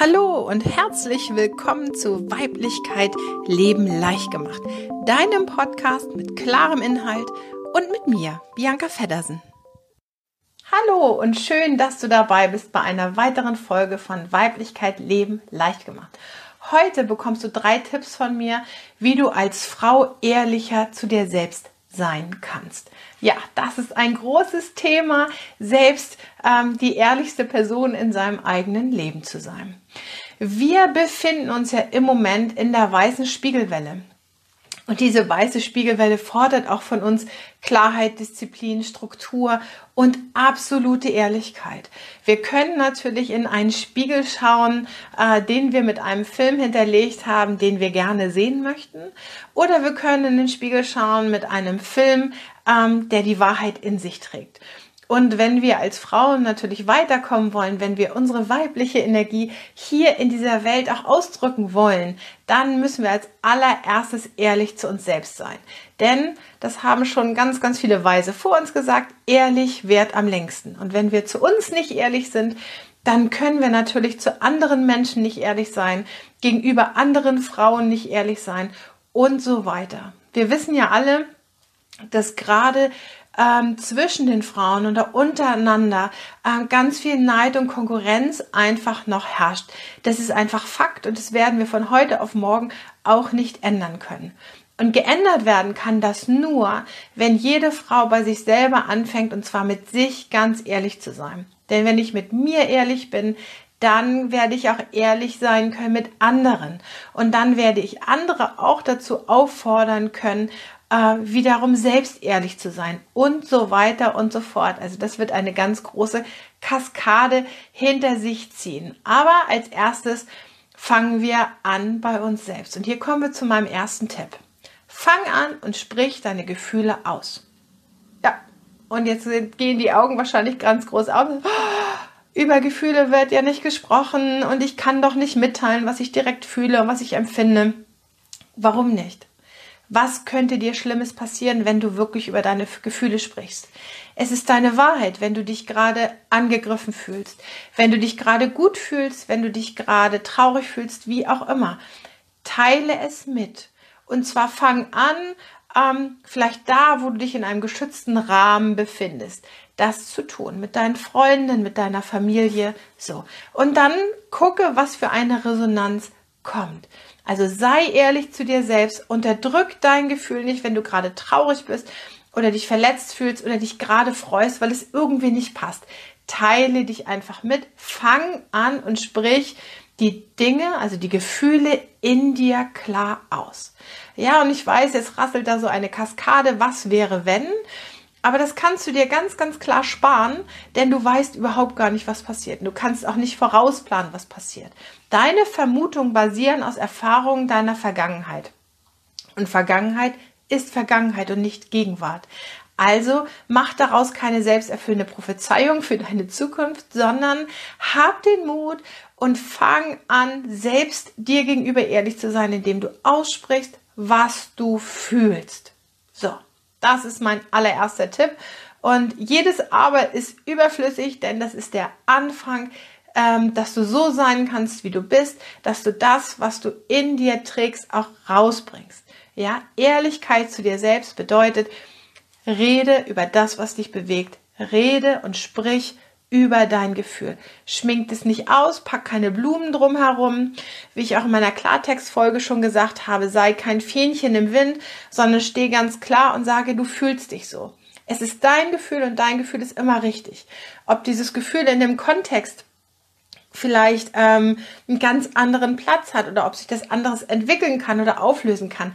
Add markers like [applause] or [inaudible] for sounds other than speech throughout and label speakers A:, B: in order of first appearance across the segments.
A: Hallo und herzlich willkommen zu Weiblichkeit Leben leicht gemacht, deinem Podcast mit klarem Inhalt und mit mir, Bianca Feddersen. Hallo und schön, dass du dabei bist bei einer weiteren Folge von Weiblichkeit Leben leicht gemacht. Heute bekommst du drei Tipps von mir, wie du als Frau ehrlicher zu dir selbst sein kannst. Ja, das ist ein großes Thema, selbst ähm, die ehrlichste Person in seinem eigenen Leben zu sein. Wir befinden uns ja im Moment in der weißen Spiegelwelle. Und diese weiße Spiegelwelle fordert auch von uns Klarheit, Disziplin, Struktur und absolute Ehrlichkeit. Wir können natürlich in einen Spiegel schauen, äh, den wir mit einem Film hinterlegt haben, den wir gerne sehen möchten. Oder wir können in den Spiegel schauen mit einem Film, ähm, der die Wahrheit in sich trägt. Und wenn wir als Frauen natürlich weiterkommen wollen, wenn wir unsere weibliche Energie hier in dieser Welt auch ausdrücken wollen, dann müssen wir als allererstes ehrlich zu uns selbst sein. Denn, das haben schon ganz, ganz viele Weise vor uns gesagt, ehrlich wert am längsten. Und wenn wir zu uns nicht ehrlich sind, dann können wir natürlich zu anderen Menschen nicht ehrlich sein, gegenüber anderen Frauen nicht ehrlich sein und so weiter. Wir wissen ja alle, dass gerade ähm, zwischen den Frauen oder untereinander ähm, ganz viel Neid und Konkurrenz einfach noch herrscht. Das ist einfach Fakt und das werden wir von heute auf morgen auch nicht ändern können. Und geändert werden kann das nur, wenn jede Frau bei sich selber anfängt und zwar mit sich ganz ehrlich zu sein. Denn wenn ich mit mir ehrlich bin, dann werde ich auch ehrlich sein können mit anderen. Und dann werde ich andere auch dazu auffordern können, äh, wiederum selbst ehrlich zu sein und so weiter und so fort. Also das wird eine ganz große Kaskade hinter sich ziehen. Aber als erstes fangen wir an bei uns selbst. Und hier kommen wir zu meinem ersten Tipp. Fang an und sprich deine Gefühle aus. Ja, und jetzt gehen die Augen wahrscheinlich ganz groß auf. Über Gefühle wird ja nicht gesprochen und ich kann doch nicht mitteilen, was ich direkt fühle und was ich empfinde. Warum nicht? Was könnte dir Schlimmes passieren, wenn du wirklich über deine Gefühle sprichst? Es ist deine Wahrheit, wenn du dich gerade angegriffen fühlst, wenn du dich gerade gut fühlst, wenn du dich gerade traurig fühlst, wie auch immer. Teile es mit. Und zwar fang an, ähm, vielleicht da, wo du dich in einem geschützten Rahmen befindest, das zu tun. Mit deinen Freunden, mit deiner Familie, so. Und dann gucke, was für eine Resonanz kommt. Also sei ehrlich zu dir selbst, unterdrück dein Gefühl nicht, wenn du gerade traurig bist oder dich verletzt fühlst oder dich gerade freust, weil es irgendwie nicht passt. Teile dich einfach mit, fang an und sprich die Dinge, also die Gefühle in dir klar aus. Ja, und ich weiß, jetzt rasselt da so eine Kaskade, was wäre wenn? Aber das kannst du dir ganz, ganz klar sparen, denn du weißt überhaupt gar nicht, was passiert. Du kannst auch nicht vorausplanen, was passiert. Deine Vermutungen basieren aus Erfahrungen deiner Vergangenheit. Und Vergangenheit ist Vergangenheit und nicht Gegenwart. Also mach daraus keine selbsterfüllende Prophezeiung für deine Zukunft, sondern hab den Mut und fang an, selbst dir gegenüber ehrlich zu sein, indem du aussprichst, was du fühlst. So. Das ist mein allererster Tipp. Und jedes Aber ist überflüssig, denn das ist der Anfang, dass du so sein kannst, wie du bist, dass du das, was du in dir trägst, auch rausbringst. Ja, Ehrlichkeit zu dir selbst bedeutet, rede über das, was dich bewegt. Rede und sprich über dein Gefühl. Schminkt es nicht aus, pack keine Blumen drumherum. Wie ich auch in meiner Klartextfolge schon gesagt habe, sei kein Fähnchen im Wind, sondern steh ganz klar und sage, du fühlst dich so. Es ist dein Gefühl und dein Gefühl ist immer richtig. Ob dieses Gefühl in dem Kontext vielleicht ähm, einen ganz anderen Platz hat oder ob sich das anderes entwickeln kann oder auflösen kann.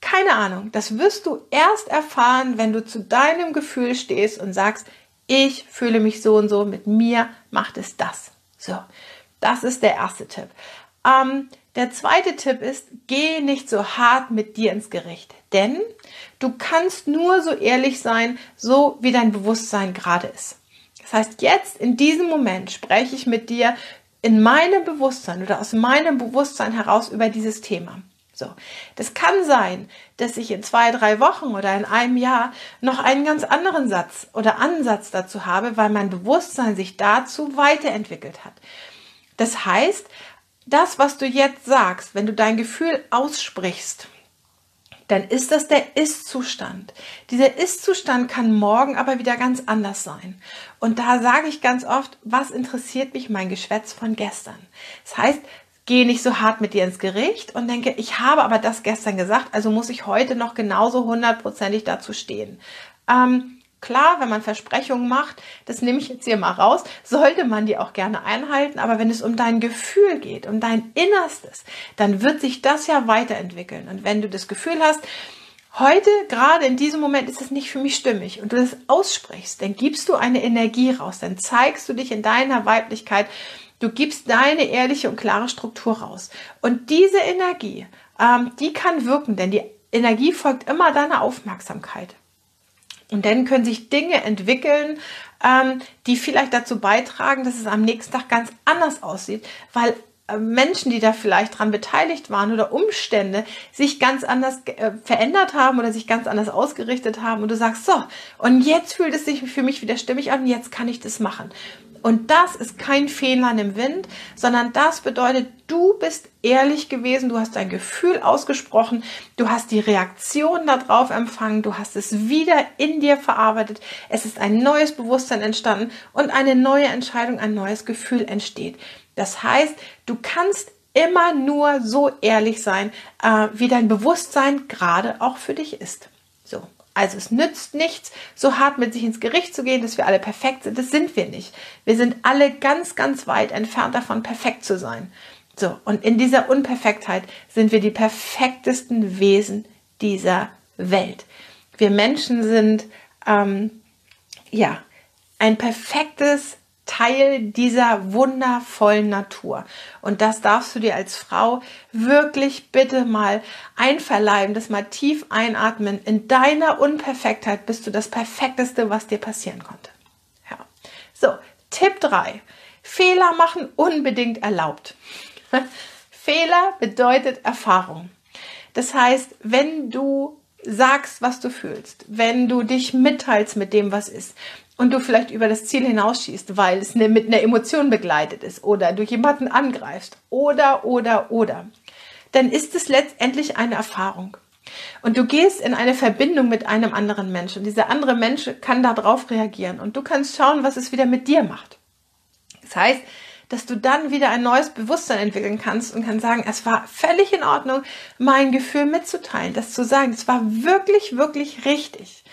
A: Keine Ahnung. Das wirst du erst erfahren, wenn du zu deinem Gefühl stehst und sagst, ich fühle mich so und so, mit mir macht es das. So, das ist der erste Tipp. Ähm, der zweite Tipp ist, geh nicht so hart mit dir ins Gericht, denn du kannst nur so ehrlich sein, so wie dein Bewusstsein gerade ist. Das heißt, jetzt in diesem Moment spreche ich mit dir in meinem Bewusstsein oder aus meinem Bewusstsein heraus über dieses Thema. So. Das kann sein, dass ich in zwei, drei Wochen oder in einem Jahr noch einen ganz anderen Satz oder Ansatz dazu habe, weil mein Bewusstsein sich dazu weiterentwickelt hat. Das heißt, das, was du jetzt sagst, wenn du dein Gefühl aussprichst, dann ist das der Ist-Zustand. Dieser Ist-Zustand kann morgen aber wieder ganz anders sein. Und da sage ich ganz oft, was interessiert mich mein Geschwätz von gestern? Das heißt, gehe nicht so hart mit dir ins Gericht und denke, ich habe aber das gestern gesagt, also muss ich heute noch genauso hundertprozentig dazu stehen. Ähm, Klar, wenn man Versprechungen macht, das nehme ich jetzt hier mal raus, sollte man die auch gerne einhalten. Aber wenn es um dein Gefühl geht, um dein Innerstes, dann wird sich das ja weiterentwickeln. Und wenn du das Gefühl hast, heute, gerade in diesem Moment ist es nicht für mich stimmig und du das aussprichst, dann gibst du eine Energie raus, dann zeigst du dich in deiner Weiblichkeit, du gibst deine ehrliche und klare Struktur raus. Und diese Energie, ähm, die kann wirken, denn die Energie folgt immer deiner Aufmerksamkeit. Und dann können sich Dinge entwickeln, ähm, die vielleicht dazu beitragen, dass es am nächsten Tag ganz anders aussieht, weil äh, Menschen, die da vielleicht dran beteiligt waren oder Umstände sich ganz anders äh, verändert haben oder sich ganz anders ausgerichtet haben und du sagst, so, und jetzt fühlt es sich für mich wieder stimmig an, jetzt kann ich das machen. Und das ist kein Fehler im Wind, sondern das bedeutet, du bist ehrlich gewesen, du hast dein Gefühl ausgesprochen, du hast die Reaktion darauf empfangen, du hast es wieder in dir verarbeitet, es ist ein neues Bewusstsein entstanden und eine neue Entscheidung, ein neues Gefühl entsteht. Das heißt, du kannst immer nur so ehrlich sein, äh, wie dein Bewusstsein gerade auch für dich ist. So. Also es nützt nichts, so hart mit sich ins Gericht zu gehen, dass wir alle perfekt sind. Das sind wir nicht. Wir sind alle ganz, ganz weit entfernt davon, perfekt zu sein. So, und in dieser Unperfektheit sind wir die perfektesten Wesen dieser Welt. Wir Menschen sind, ähm, ja, ein perfektes Teil dieser wundervollen Natur. Und das darfst du dir als Frau wirklich bitte mal einverleiben, das mal tief einatmen. In deiner Unperfektheit bist du das Perfekteste, was dir passieren konnte. Ja. So, Tipp 3. Fehler machen unbedingt erlaubt. [laughs] Fehler bedeutet Erfahrung. Das heißt, wenn du sagst, was du fühlst, wenn du dich mitteilst mit dem, was ist, und du vielleicht über das Ziel hinausschießt, weil es ne, mit einer Emotion begleitet ist oder du jemanden angreifst oder, oder, oder, dann ist es letztendlich eine Erfahrung. Und du gehst in eine Verbindung mit einem anderen Menschen. Und dieser andere Mensch kann darauf reagieren und du kannst schauen, was es wieder mit dir macht. Das heißt, dass du dann wieder ein neues Bewusstsein entwickeln kannst und kannst sagen, es war völlig in Ordnung, mein Gefühl mitzuteilen, das zu sagen. Es war wirklich, wirklich richtig,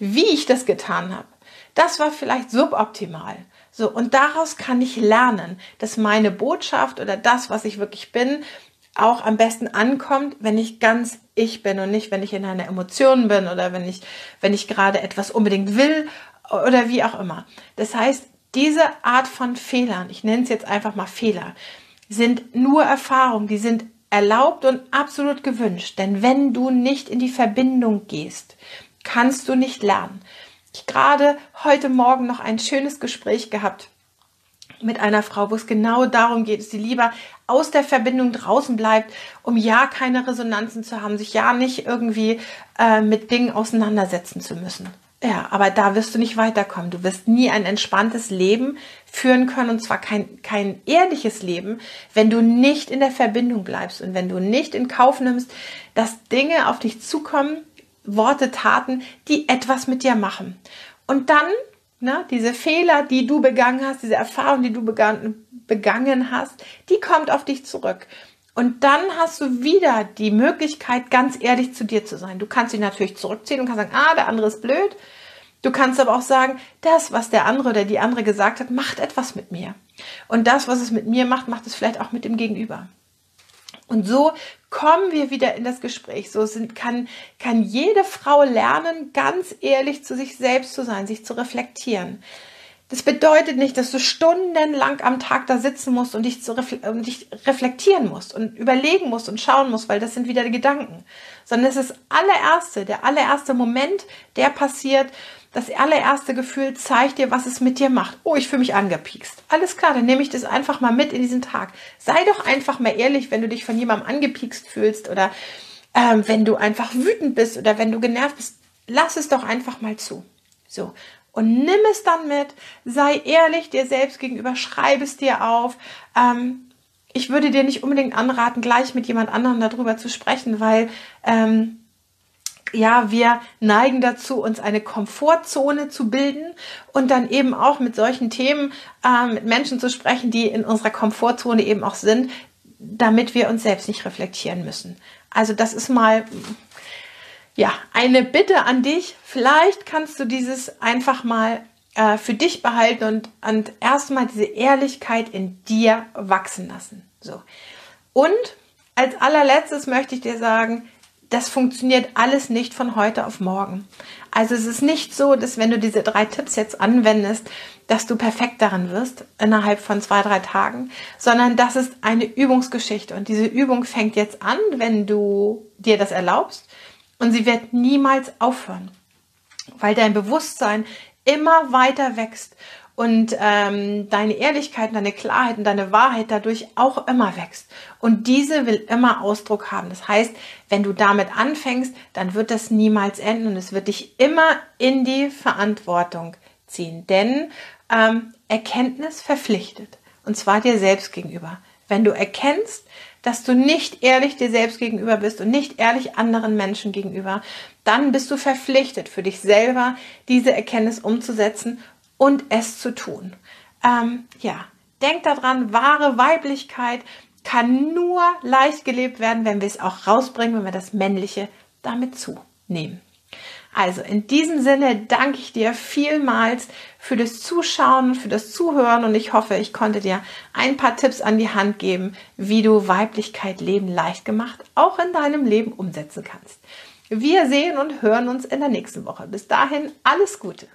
A: wie ich das getan habe. Das war vielleicht suboptimal. So, und daraus kann ich lernen, dass meine Botschaft oder das, was ich wirklich bin, auch am besten ankommt, wenn ich ganz ich bin und nicht, wenn ich in einer Emotion bin oder wenn ich, wenn ich gerade etwas unbedingt will oder wie auch immer. Das heißt, diese Art von Fehlern, ich nenne es jetzt einfach mal Fehler, sind nur Erfahrungen, die sind erlaubt und absolut gewünscht. Denn wenn du nicht in die Verbindung gehst, kannst du nicht lernen. Ich gerade heute Morgen noch ein schönes Gespräch gehabt mit einer Frau, wo es genau darum geht, dass sie lieber aus der Verbindung draußen bleibt, um ja keine Resonanzen zu haben, sich ja nicht irgendwie äh, mit Dingen auseinandersetzen zu müssen. Ja, aber da wirst du nicht weiterkommen. Du wirst nie ein entspanntes Leben führen können und zwar kein, kein ehrliches Leben, wenn du nicht in der Verbindung bleibst und wenn du nicht in Kauf nimmst, dass Dinge auf dich zukommen, Worte, Taten, die etwas mit dir machen. Und dann, ne, diese Fehler, die du begangen hast, diese Erfahrung, die du begangen, begangen hast, die kommt auf dich zurück. Und dann hast du wieder die Möglichkeit, ganz ehrlich zu dir zu sein. Du kannst dich natürlich zurückziehen und kannst sagen, ah, der andere ist blöd. Du kannst aber auch sagen, das, was der andere oder die andere gesagt hat, macht etwas mit mir. Und das, was es mit mir macht, macht es vielleicht auch mit dem Gegenüber. Und so kommen wir wieder in das Gespräch. So sind, kann, kann jede Frau lernen, ganz ehrlich zu sich selbst zu sein, sich zu reflektieren. Das bedeutet nicht, dass du stundenlang am Tag da sitzen musst und dich, zu refle dich reflektieren musst und überlegen musst und schauen musst, weil das sind wieder die Gedanken. Sondern es ist allererste, der allererste Moment, der passiert, das allererste Gefühl zeigt dir, was es mit dir macht. Oh, ich fühle mich angepiekst. Alles klar, dann nehme ich das einfach mal mit in diesen Tag. Sei doch einfach mal ehrlich, wenn du dich von jemandem angepiekst fühlst oder ähm, wenn du einfach wütend bist oder wenn du genervt bist. Lass es doch einfach mal zu. So. und nimm es dann mit, sei ehrlich dir selbst gegenüber, schreib es dir auf. Ähm, ich würde dir nicht unbedingt anraten, gleich mit jemand anderem darüber zu sprechen, weil ähm, ja, wir neigen dazu, uns eine Komfortzone zu bilden und dann eben auch mit solchen Themen äh, mit Menschen zu sprechen, die in unserer Komfortzone eben auch sind, damit wir uns selbst nicht reflektieren müssen. Also das ist mal ja eine Bitte an dich. Vielleicht kannst du dieses einfach mal äh, für dich behalten und, und erstmal diese Ehrlichkeit in dir wachsen lassen. So. Und als allerletztes möchte ich dir sagen, das funktioniert alles nicht von heute auf morgen. Also es ist nicht so, dass wenn du diese drei Tipps jetzt anwendest, dass du perfekt darin wirst innerhalb von zwei, drei Tagen, sondern das ist eine Übungsgeschichte. Und diese Übung fängt jetzt an, wenn du dir das erlaubst. Und sie wird niemals aufhören, weil dein Bewusstsein immer weiter wächst und ähm, deine Ehrlichkeit, deine Klarheit und deine Wahrheit dadurch auch immer wächst. Und diese will immer Ausdruck haben. Das heißt, wenn du damit anfängst, dann wird das niemals enden und es wird dich immer in die Verantwortung ziehen. Denn ähm, Erkenntnis verpflichtet. Und zwar dir selbst gegenüber. Wenn du erkennst, dass du nicht ehrlich dir selbst gegenüber bist und nicht ehrlich anderen Menschen gegenüber, dann bist du verpflichtet für dich selber, diese Erkenntnis umzusetzen und es zu tun. Ähm, ja, denk daran, wahre Weiblichkeit kann nur leicht gelebt werden, wenn wir es auch rausbringen, wenn wir das Männliche damit zunehmen. Also in diesem Sinne danke ich dir vielmals für das Zuschauen für das Zuhören und ich hoffe, ich konnte dir ein paar Tipps an die Hand geben, wie du Weiblichkeit Leben leicht gemacht auch in deinem Leben umsetzen kannst. Wir sehen und hören uns in der nächsten Woche. Bis dahin alles Gute.